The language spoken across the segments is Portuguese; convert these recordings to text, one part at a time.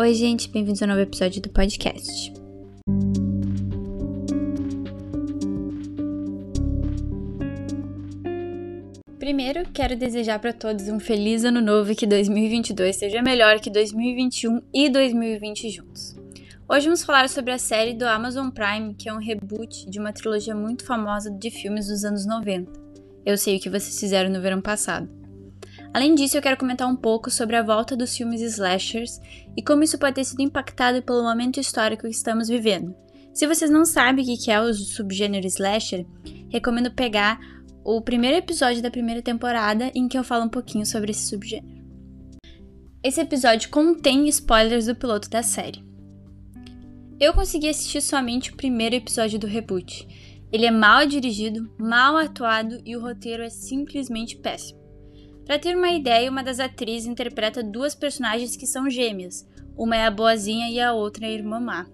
Oi, gente, bem-vindos a um novo episódio do podcast. Primeiro, quero desejar para todos um feliz ano novo e que 2022 seja melhor que 2021 e 2020 juntos. Hoje vamos falar sobre a série do Amazon Prime, que é um reboot de uma trilogia muito famosa de filmes dos anos 90. Eu sei o que vocês fizeram no verão passado. Além disso, eu quero comentar um pouco sobre a volta dos filmes slashers e como isso pode ter sido impactado pelo momento histórico que estamos vivendo. Se vocês não sabem o que é o subgênero slasher, recomendo pegar o primeiro episódio da primeira temporada em que eu falo um pouquinho sobre esse subgênero. Esse episódio contém spoilers do piloto da série. Eu consegui assistir somente o primeiro episódio do reboot. Ele é mal dirigido, mal atuado e o roteiro é simplesmente péssimo. Para ter uma ideia, uma das atrizes interpreta duas personagens que são gêmeas. Uma é a boazinha e a outra é a irmã má.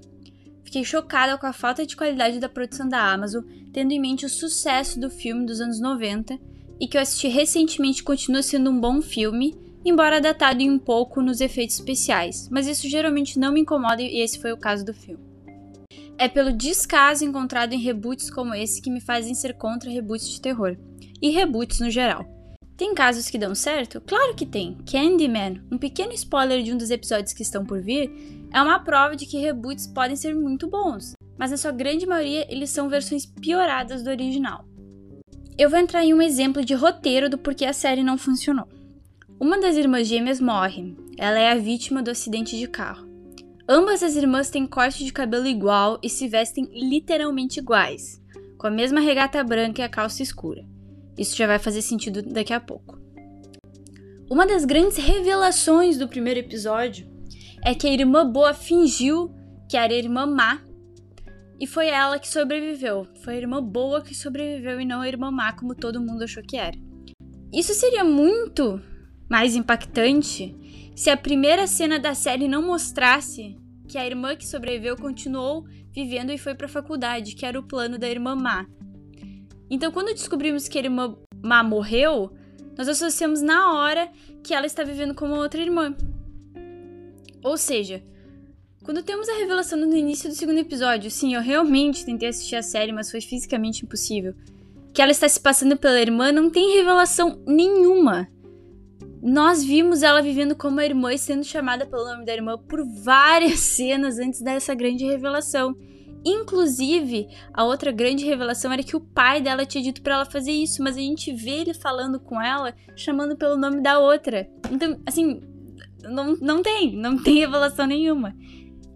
Fiquei chocada com a falta de qualidade da produção da Amazon, tendo em mente o sucesso do filme dos anos 90 e que eu assisti recentemente continua sendo um bom filme, embora datado em um pouco nos efeitos especiais, mas isso geralmente não me incomoda e esse foi o caso do filme. É pelo descaso encontrado em reboots como esse que me fazem ser contra reboots de terror, e reboots no geral. Tem casos que dão certo? Claro que tem. Candyman, um pequeno spoiler de um dos episódios que estão por vir, é uma prova de que reboots podem ser muito bons, mas na sua grande maioria eles são versões pioradas do original. Eu vou entrar em um exemplo de roteiro do porquê a série não funcionou. Uma das irmãs gêmeas morre, ela é a vítima do acidente de carro. Ambas as irmãs têm corte de cabelo igual e se vestem literalmente iguais, com a mesma regata branca e a calça escura. Isso já vai fazer sentido daqui a pouco. Uma das grandes revelações do primeiro episódio é que a irmã boa fingiu que era a irmã má e foi ela que sobreviveu. Foi a irmã boa que sobreviveu e não a irmã má, como todo mundo achou que era. Isso seria muito mais impactante se a primeira cena da série não mostrasse que a irmã que sobreviveu continuou vivendo e foi para a faculdade, que era o plano da irmã má. Então, quando descobrimos que a irmã má morreu, nós associamos na hora que ela está vivendo como outra irmã. Ou seja, quando temos a revelação no início do segundo episódio, sim, eu realmente tentei assistir a série, mas foi fisicamente impossível. Que ela está se passando pela irmã, não tem revelação nenhuma. Nós vimos ela vivendo como a irmã e sendo chamada pelo nome da irmã por várias cenas antes dessa grande revelação. Inclusive, a outra grande revelação era que o pai dela tinha dito para ela fazer isso, mas a gente vê ele falando com ela, chamando pelo nome da outra. Então, assim, não, não tem, não tem revelação nenhuma.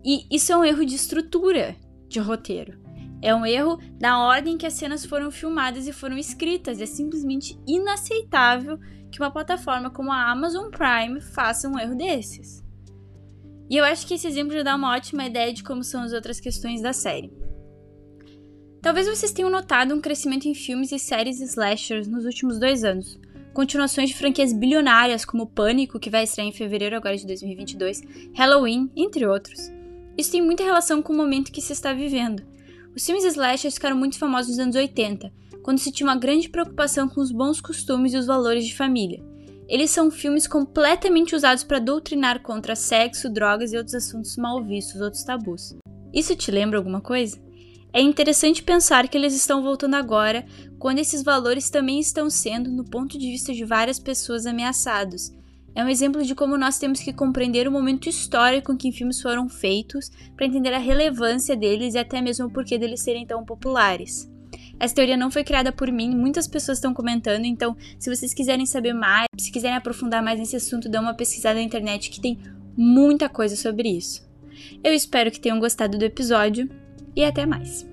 E isso é um erro de estrutura de roteiro. É um erro da ordem que as cenas foram filmadas e foram escritas. É simplesmente inaceitável que uma plataforma como a Amazon Prime faça um erro desses. E eu acho que esse exemplo já dá uma ótima ideia de como são as outras questões da série. Talvez vocês tenham notado um crescimento em filmes e séries slashers nos últimos dois anos. Continuações de franquias bilionárias como Pânico, que vai estrear em fevereiro agora de 2022, Halloween, entre outros. Isso tem muita relação com o momento que se está vivendo. Os filmes slashers ficaram muito famosos nos anos 80, quando se tinha uma grande preocupação com os bons costumes e os valores de família. Eles são filmes completamente usados para doutrinar contra sexo, drogas e outros assuntos mal vistos, outros tabus. Isso te lembra alguma coisa? É interessante pensar que eles estão voltando agora, quando esses valores também estão sendo, no ponto de vista de várias pessoas, ameaçados. É um exemplo de como nós temos que compreender o momento histórico em que filmes foram feitos para entender a relevância deles e até mesmo o porquê deles serem tão populares. Essa teoria não foi criada por mim, muitas pessoas estão comentando, então se vocês quiserem saber mais, se quiserem aprofundar mais nesse assunto, dê uma pesquisada na internet que tem muita coisa sobre isso. Eu espero que tenham gostado do episódio e até mais.